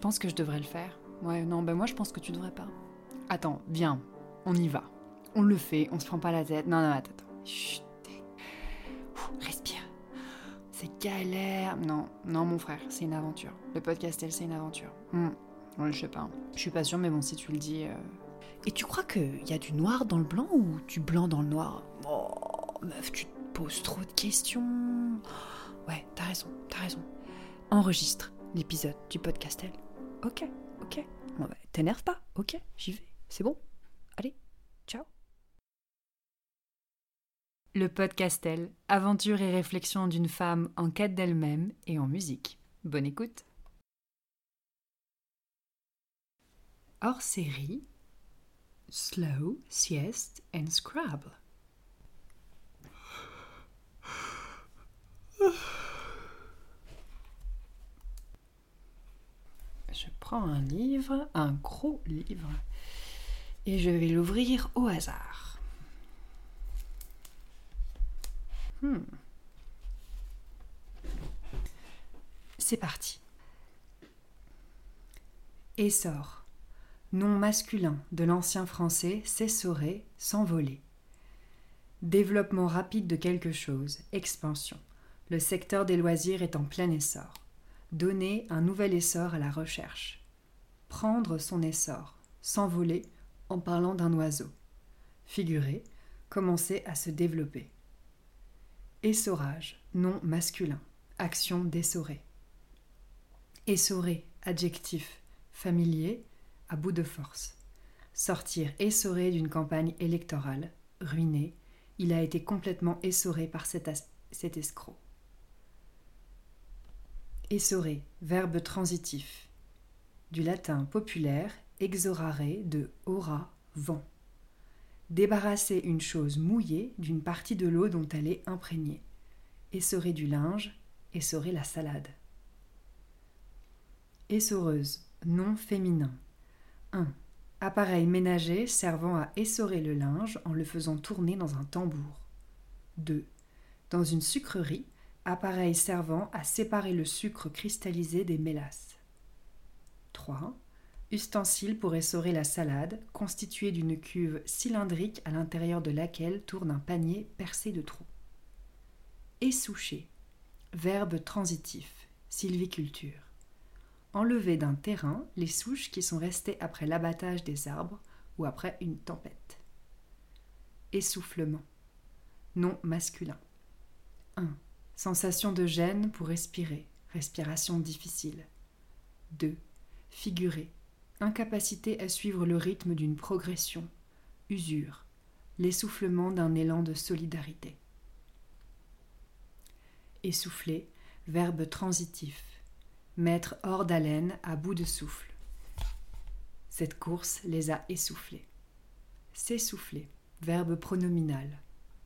penses que je devrais le faire Ouais, non, ben moi je pense que tu devrais pas. Attends, viens, on y va. On le fait, on se prend pas la tête. Non, non, attends, attends. Chut. Respire. C'est galère. Non, non, mon frère, c'est une aventure. Le podcastel, c'est une aventure. Hmm. Ouais, je sais pas. Je suis pas sûre, mais bon, si tu le dis. euh, Et tu crois qu'il y a du noir dans le blanc ou du blanc dans le noir? Oh, meuf, tu te poses trop de questions. Ouais, t'as raison, t'as raison. Enregistre l'épisode du podcastel. Ok, ok. Bah, T'énerve pas, ok, j'y vais. C'est bon. Allez, ciao. Le podcastel, aventure et réflexion d'une femme en quête d'elle-même et en musique. Bonne écoute. Hors série, Slow, Sieste and Scrabble. Je prends un livre, un gros livre, et je vais l'ouvrir au hasard. Hmm. C'est parti. Essor. Nom masculin de l'ancien français s'essorer, s'envoler. Développement rapide de quelque chose, expansion. Le secteur des loisirs est en plein essor. Donner un nouvel essor à la recherche. Prendre son essor, s'envoler en parlant d'un oiseau. Figurer, commencer à se développer. Essorage, nom masculin, action d'essorer. Essorer, adjectif, familier, à bout de force. Sortir essoré d'une campagne électorale, ruiné, il a été complètement essoré par cet, escroc. Essorer, verbe transitif. Du latin populaire, exorare de ora, vent. Débarrasser une chose mouillée d'une partie de l'eau dont elle est imprégnée. Essorer du linge, essorer la salade. Essoreuse, nom féminin. 1. Appareil ménager servant à essorer le linge en le faisant tourner dans un tambour. 2. Dans une sucrerie, appareil servant à séparer le sucre cristallisé des mélasses. 3. Ustensile pour essorer la salade, constitué d'une cuve cylindrique à l'intérieur de laquelle tourne un panier percé de trous. Essoucher. Verbe transitif. Sylviculture. Enlever d'un terrain les souches qui sont restées après l'abattage des arbres ou après une tempête. Essoufflement. Nom masculin. 1. Sensation de gêne pour respirer. Respiration difficile. 2. Figurer. Incapacité à suivre le rythme d'une progression. Usure. L'essoufflement d'un élan de solidarité. Essouffler. Verbe transitif. Mettre hors d'haleine à bout de souffle. Cette course les a essoufflés. S'essouffler. Verbe pronominal.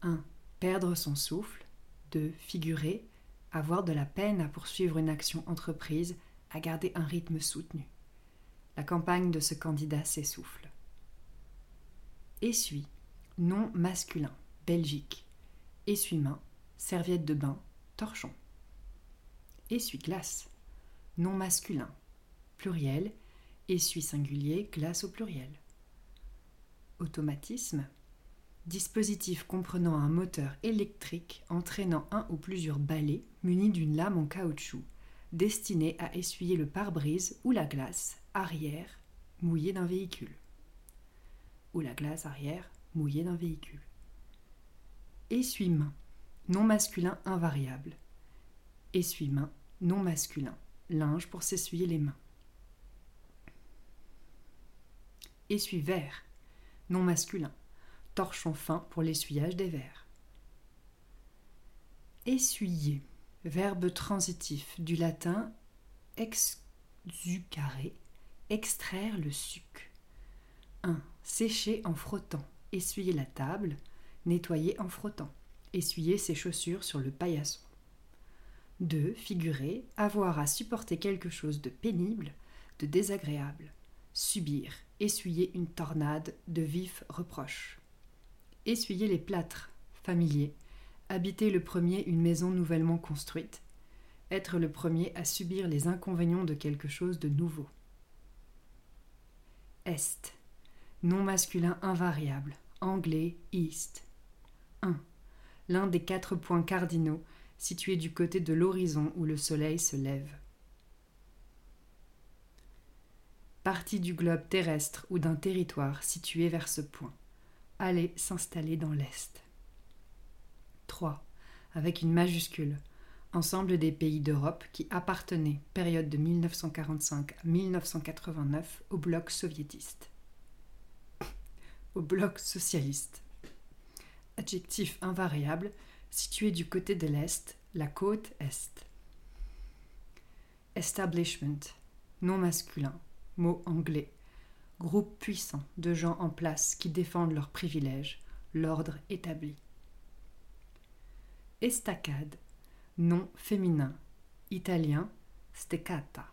1. Perdre son souffle. 2. Figurer. Avoir de la peine à poursuivre une action entreprise, à garder un rythme soutenu. La campagne de ce candidat s'essouffle. Essuie. Nom masculin. Belgique. Essuie-main. Serviette de bain. Torchon. Essuie-glace. Nom masculin. Pluriel. Essuie singulier. Glace au pluriel. Automatisme. Dispositif comprenant un moteur électrique entraînant un ou plusieurs balais munis d'une lame en caoutchouc, destiné à essuyer le pare-brise ou la glace arrière mouillée d'un véhicule. Ou la glace arrière mouillée d'un véhicule. Essuie-main. Nom masculin invariable. Essuie-main. Non masculin. Linge pour s'essuyer les mains. Essuie-verre. Non masculin. Torchon fin pour l'essuyage des verres. Essuyer. Verbe transitif du latin exucare, extraire le suc. 1. Sécher en frottant. Essuyer la table. Nettoyer en frottant. Essuyer ses chaussures sur le paillasson. 2. Figurer, avoir à supporter quelque chose de pénible, de désagréable. Subir, essuyer une tornade de vifs reproches. Essuyer les plâtres, familier. Habiter le premier une maison nouvellement construite. Être le premier à subir les inconvénients de quelque chose de nouveau. Est. Nom masculin invariable. Anglais East. 1. L'un des quatre points cardinaux situés du côté de l'horizon où le soleil se lève. Partie du globe terrestre ou d'un territoire situé vers ce point. Aller s'installer dans l'Est. 3. Avec une majuscule. Ensemble des pays d'Europe qui appartenaient, période de 1945 à 1989, au bloc soviétiste. Au bloc socialiste. Adjectif invariable, situé du côté de l'Est, la côte Est. Establishment, nom masculin, mot anglais. Groupe puissant de gens en place qui défendent leurs privilèges, l'ordre établi. Estacade, nom féminin, italien, steccata.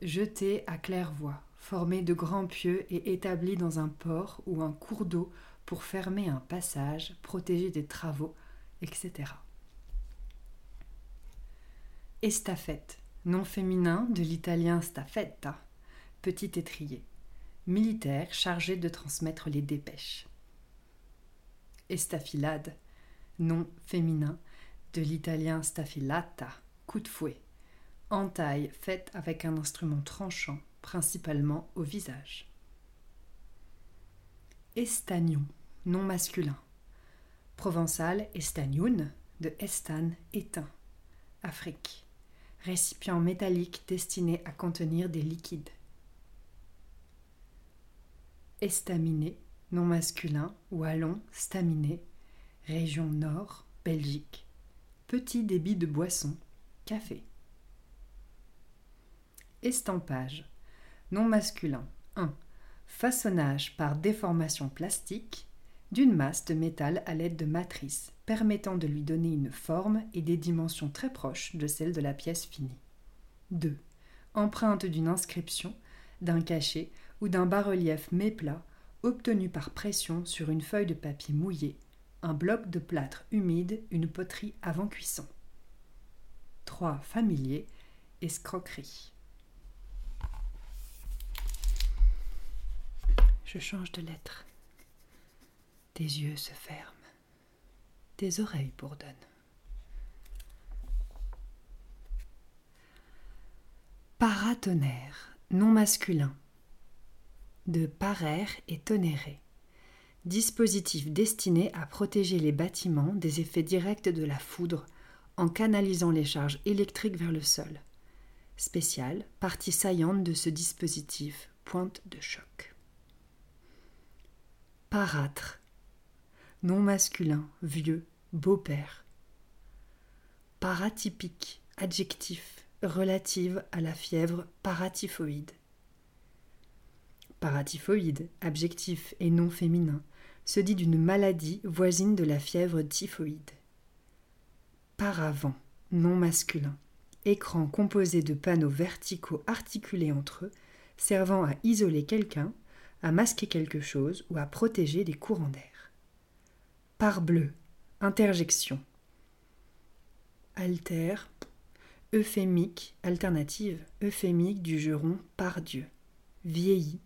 Jeté à claire-voie, formé de grands pieux et établi dans un port ou un cours d'eau pour fermer un passage, protéger des travaux, etc. Estafette, nom féminin de l'italien staffetta, petit étrier, militaire chargé de transmettre les dépêches. Estafilade, nom féminin de l'italien staffilata, coup de fouet, entaille faite avec un instrument tranchant, principalement au visage. Estagnon, nom masculin. Provençal estagnoun, de estan, éteint. Afrique. Récipient métallique destiné à contenir des liquides. Estaminet, nom masculin, ou allons, staminé, région nord, Belgique. Petit débit de boisson, café. Estampage, nom masculin, 1. Façonnage par déformation plastique d'une masse de métal à l'aide de matrices permettant de lui donner une forme et des dimensions très proches de celles de la pièce finie. 2. Empreinte d'une inscription, d'un cachet ou d'un bas-relief méplat obtenu par pression sur une feuille de papier mouillé, un bloc de plâtre humide, une poterie avant cuisson. 3. Familier, escroquerie. Je change de lettre. Tes yeux se ferment. Tes oreilles bourdonnent. Paratonnerre, nom masculin. De paraire et tonnerrer. Dispositif destiné à protéger les bâtiments des effets directs de la foudre en canalisant les charges électriques vers le sol. Spécial, partie saillante de ce dispositif, pointe de choc. Parâtre, nom masculin, vieux, beau-père. Paratypique, adjectif, relative à la fièvre paratyphoïde. Paratyphoïde, adjectif et nom féminin, se dit d'une maladie voisine de la fièvre typhoïde. Paravent, nom masculin, écran composé de panneaux verticaux articulés entre eux, servant à isoler quelqu'un, à masquer quelque chose ou à protéger des courants d'air. Parbleu, interjection. Alter, euphémique, alternative, euphémique du juron par Dieu. Vieilli,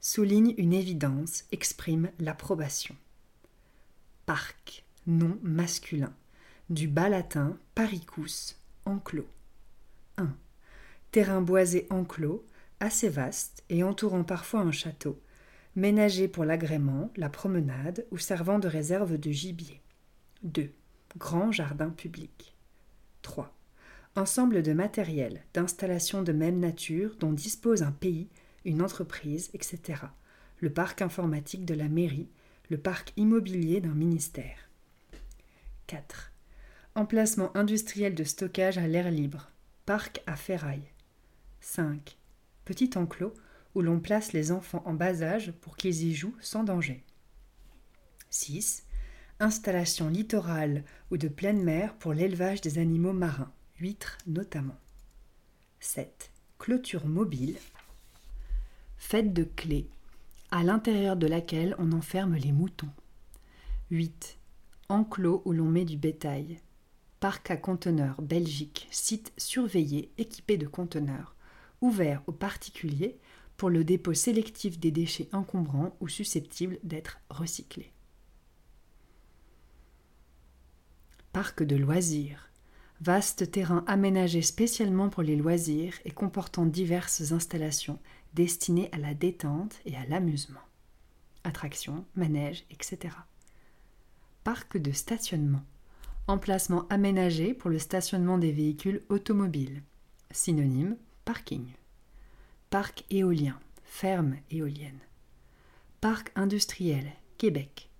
souligne une évidence, exprime l'approbation. Parc, nom masculin, du bas latin paricus, enclos. 1. Terrain boisé enclos, assez vaste et entourant parfois un château, ménagé pour l'agrément, la promenade ou servant de réserve de gibier. 2. Grand jardin public. 3. Ensemble de matériel, d'installations de même nature dont dispose un pays, une entreprise, etc. Le parc informatique de la mairie, le parc immobilier d'un ministère. 4. Emplacement industriel de stockage à l'air libre, parc à ferraille. 5. Petit enclos où l'on place les enfants en bas âge pour qu'ils y jouent sans danger. 6. Installation littorale ou de pleine mer pour l'élevage des animaux marins, huîtres notamment. 7. Clôture mobile. Faite de clés, à l'intérieur de laquelle on enferme les moutons. 8. Enclos où l'on met du bétail. Parc à conteneurs Belgique, site surveillé équipé de conteneurs, ouvert aux particuliers pour le dépôt sélectif des déchets encombrants ou susceptibles d'être recyclés. Parc de loisirs. Vaste terrain aménagé spécialement pour les loisirs et comportant diverses installations destinées à la détente et à l'amusement. Attractions, manèges, etc. Parc de stationnement. Emplacement aménagé pour le stationnement des véhicules automobiles. Synonyme parking. Parc éolien, ferme éolienne. Parc industriel, Québec.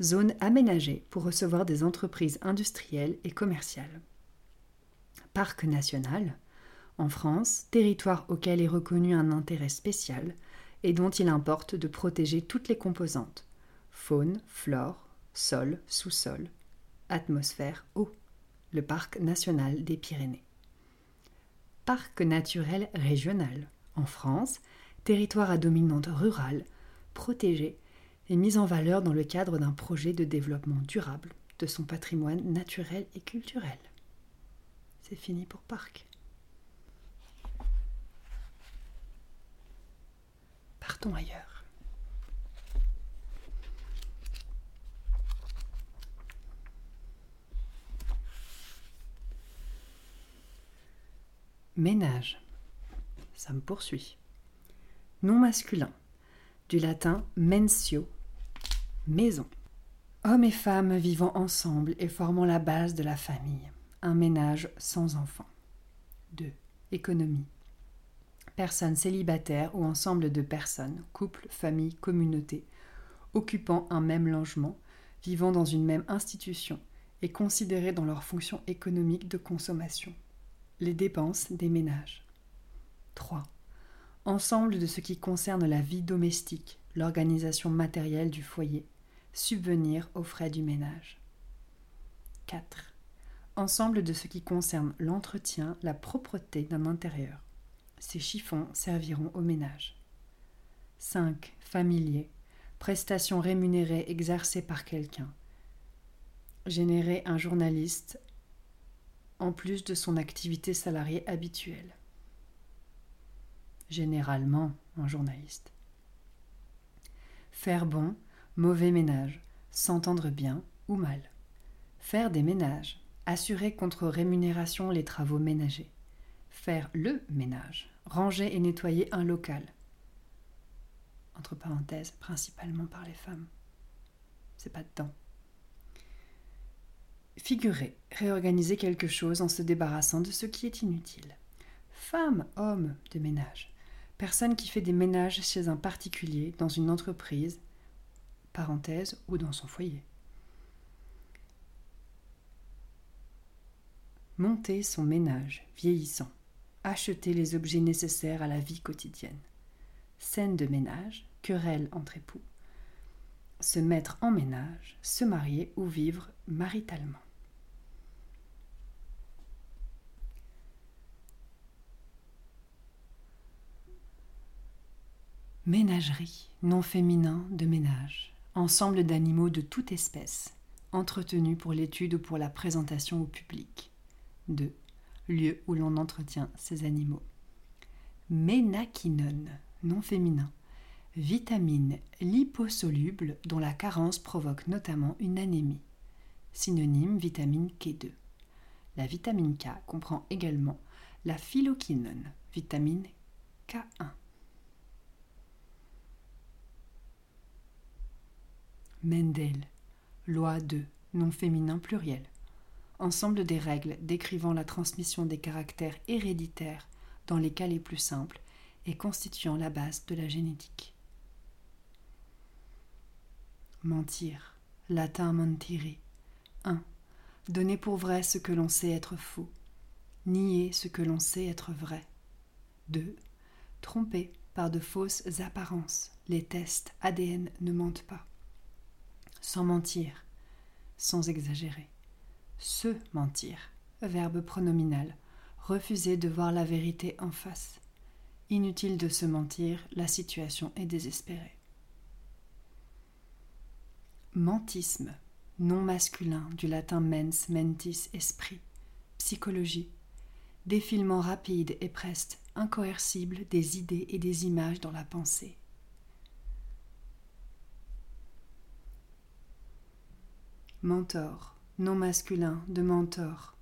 Zone aménagée pour recevoir des entreprises industrielles et commerciales. Parc national, en France, territoire auquel est reconnu un intérêt spécial et dont il importe de protéger toutes les composantes faune, flore, sol, sous-sol, atmosphère, eau, le parc national des Pyrénées. Parc naturel régional, en France, territoire à dominante rurale, protégé et mis en valeur dans le cadre d'un projet de développement durable de son patrimoine naturel et culturel. C'est fini pour parc. Partons ailleurs. Ménage. Ça me poursuit. Nom masculin. Du latin mensio, maison. Hommes et femmes vivant ensemble et formant la base de la famille. Un ménage sans enfants. 2. Économie. Personnes célibataires ou ensemble de personnes, couple, famille, communauté, occupant un même logement, vivant dans une même institution et considérés dans leur fonction économique de consommation. Les dépenses des ménages. 3. Ensemble de ce qui concerne la vie domestique, l'organisation matérielle du foyer, subvenir aux frais du ménage. 4. Ensemble de ce qui concerne l'entretien, la propreté d'un intérieur. Ces chiffons serviront au ménage. 5. Familier. Prestation rémunérée exercée par quelqu'un. Générer un journaliste en plus de son activité salariée habituelle généralement un journaliste. Faire bon, mauvais ménage, s'entendre bien ou mal. Faire des ménages, assurer contre rémunération les travaux ménagers. Faire le ménage, ranger et nettoyer un local. Entre parenthèses, principalement par les femmes. C'est pas dedans. Figurer, réorganiser quelque chose en se débarrassant de ce qui est inutile. Femme, homme de ménage, Personne qui fait des ménages chez un particulier, dans une entreprise, parenthèse, ou dans son foyer. Monter son ménage vieillissant. Acheter les objets nécessaires à la vie quotidienne. Scène de ménage, querelle entre époux. Se mettre en ménage, se marier ou vivre maritalement. Ménagerie, nom féminin de ménage, ensemble d'animaux de toute espèce, entretenus pour l'étude ou pour la présentation au public. 2. Lieu où l'on entretient ces animaux. Ménaquinone, nom féminin, vitamine liposoluble dont la carence provoque notamment une anémie. Synonyme vitamine K2. La vitamine K comprend également la phyloquinone, vitamine K1. Mendel. Loi 2. Nom féminin pluriel. Ensemble des règles décrivant la transmission des caractères héréditaires dans les cas les plus simples et constituant la base de la génétique. Mentir. Latin mentiri. 1. Donner pour vrai ce que l'on sait être faux. Nier ce que l'on sait être vrai. 2. Tromper par de fausses apparences. Les tests ADN ne mentent pas sans mentir, sans exagérer. Se mentir, verbe pronominal, refuser de voir la vérité en face. Inutile de se mentir, la situation est désespérée. Mentisme, nom masculin du latin mens, mentis, esprit, psychologie, défilement rapide et presque incoercible des idées et des images dans la pensée. Mentor, nom masculin de mentor.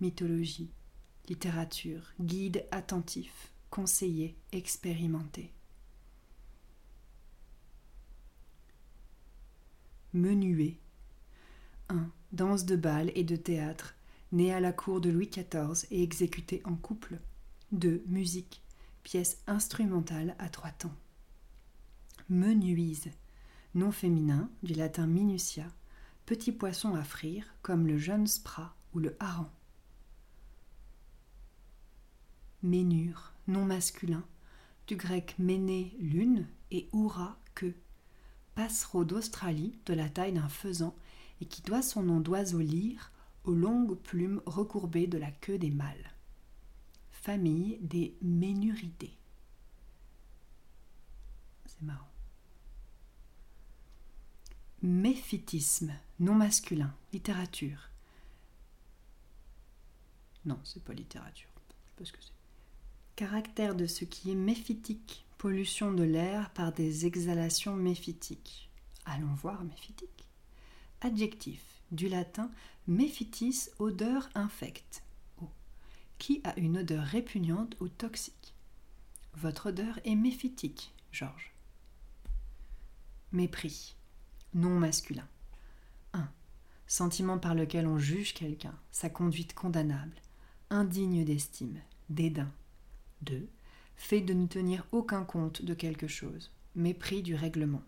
Mythologie, littérature, guide attentif, conseiller expérimenté. Menuet. 1. Danse de bal et de théâtre, né à la cour de Louis XIV et exécuté en couple. 2. Musique, pièce instrumentale à trois temps. Menuise, nom féminin du latin minutia, petit poisson à frire comme le jeune sprat ou le hareng. Ménure, nom masculin, du grec méné, lune, et oura, que, passereau d'Australie de la taille d'un faisan et qui doit son nom d'oiseau lyre aux longues plumes recourbées de la queue des mâles. Famille des Ménuridés. C'est marrant. Méphitisme, nom masculin, littérature. Non, c'est pas littérature. Je sais pas ce que c'est. Caractère de ce qui est méphitique, pollution de l'air par des exhalations méphitiques. Allons voir méphitique. Adjectif, du latin méphitis, odeur infecte, qui a une odeur répugnante ou toxique? Votre odeur est méphitique, Georges. Mépris, non masculin. 1. Sentiment par lequel on juge quelqu'un, sa conduite condamnable, indigne d'estime, dédain. 2. Fait de ne tenir aucun compte de quelque chose, mépris du règlement.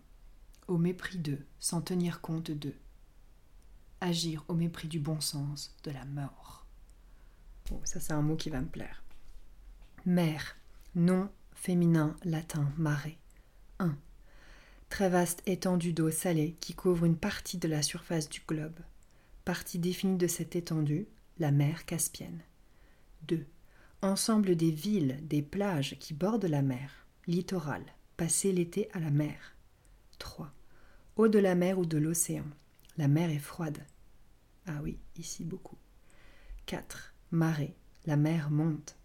Au mépris d'eux, sans tenir compte d'eux. Agir au mépris du bon sens, de la mort. Bon, ça c'est un mot qui va me plaire. Mère, nom féminin latin marée. 1 très vaste étendue d'eau salée qui couvre une partie de la surface du globe. Partie définie de cette étendue, la mer Caspienne. 2. Ensemble des villes, des plages qui bordent la mer, littoral, passé l'été à la mer. 3. Eau de la mer ou de l'océan. La mer est froide. Ah oui, ici beaucoup. 4. Marée. La mer monte.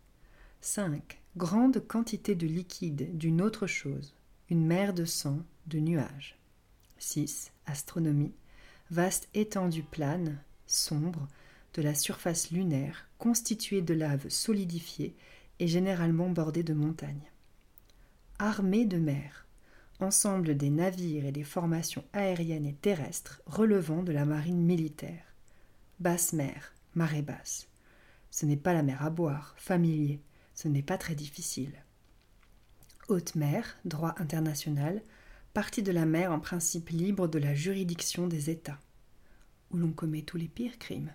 5. Grande quantité de liquide d'une autre chose. Une mer de sang, de nuages. 6. Astronomie. Vaste étendue plane, sombre, de la surface lunaire, constituée de lave solidifiée et généralement bordée de montagnes. Armée de mer. Ensemble des navires et des formations aériennes et terrestres relevant de la marine militaire. Basse mer, marée basse. Ce n'est pas la mer à boire, familier, ce n'est pas très difficile. Haute mer, droit international, partie de la mer en principe libre de la juridiction des États, où l'on commet tous les pires crimes.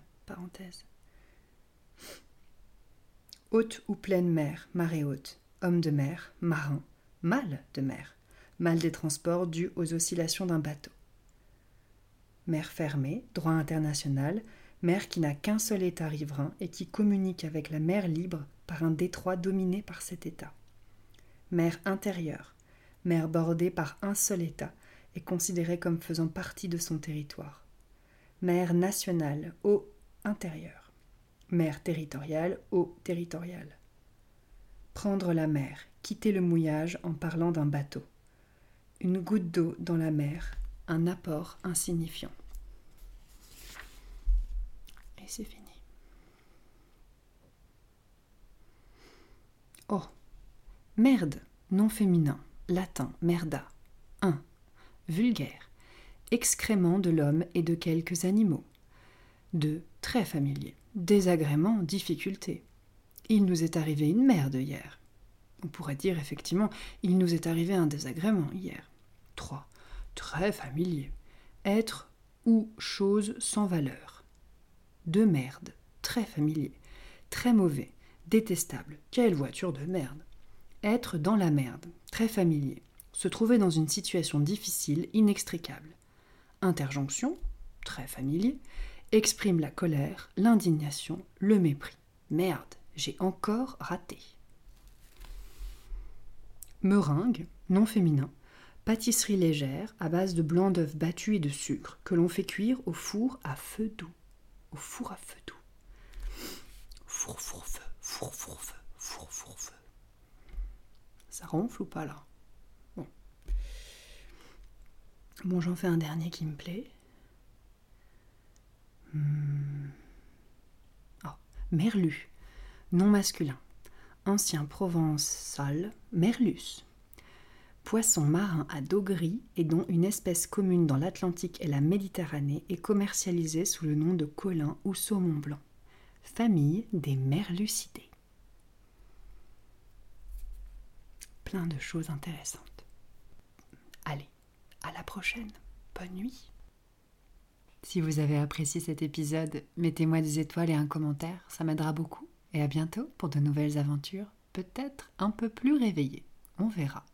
Haute ou pleine mer, marée haute, homme de mer, marin, mal de mer, mal des transports dus aux oscillations d'un bateau. Mer fermée, droit international, mer qui n'a qu'un seul État riverain et qui communique avec la mer libre par un détroit dominé par cet État. Mer intérieure, mer bordée par un seul État et considérée comme faisant partie de son territoire. Mer nationale, eau intérieure. Mer territoriale, eau territoriale. Prendre la mer, quitter le mouillage en parlant d'un bateau. Une goutte d'eau dans la mer, un apport insignifiant. Et c'est fini. Oh, merde, nom féminin latin merda. 1. Vulgaire. Excrément de l'homme et de quelques animaux. 2. Très familier. Désagrément, difficulté. Il nous est arrivé une merde hier. On pourrait dire effectivement, il nous est arrivé un désagrément hier. 3. Très familier. Être ou chose sans valeur. De merde. Très familier. Très mauvais. Détestable. Quelle voiture de merde. Être dans la merde, très familier. Se trouver dans une situation difficile, inextricable. Interjonction, très familier, exprime la colère, l'indignation, le mépris. Merde, j'ai encore raté. Meringue, non féminin, pâtisserie légère à base de blanc d'œuf battu et de sucre que l'on fait cuire au four à feu doux. Au four à feu doux. Four, four, feu. Ça ronfle ou pas là? Bon. Bon, j'en fais un dernier qui me plaît. Hmm. Oh, merlu, nom masculin. Ancien provençal, merlus. Poisson marin à dos gris et dont une espèce commune dans l'Atlantique et la Méditerranée est commercialisée sous le nom de colin ou saumon blanc. Famille des merlucidés. Plein de choses intéressantes. Allez, à la prochaine. Bonne nuit. Si vous avez apprécié cet épisode, mettez-moi des étoiles et un commentaire, ça m'aidera beaucoup. Et à bientôt pour de nouvelles aventures, peut-être un peu plus réveillées. On verra.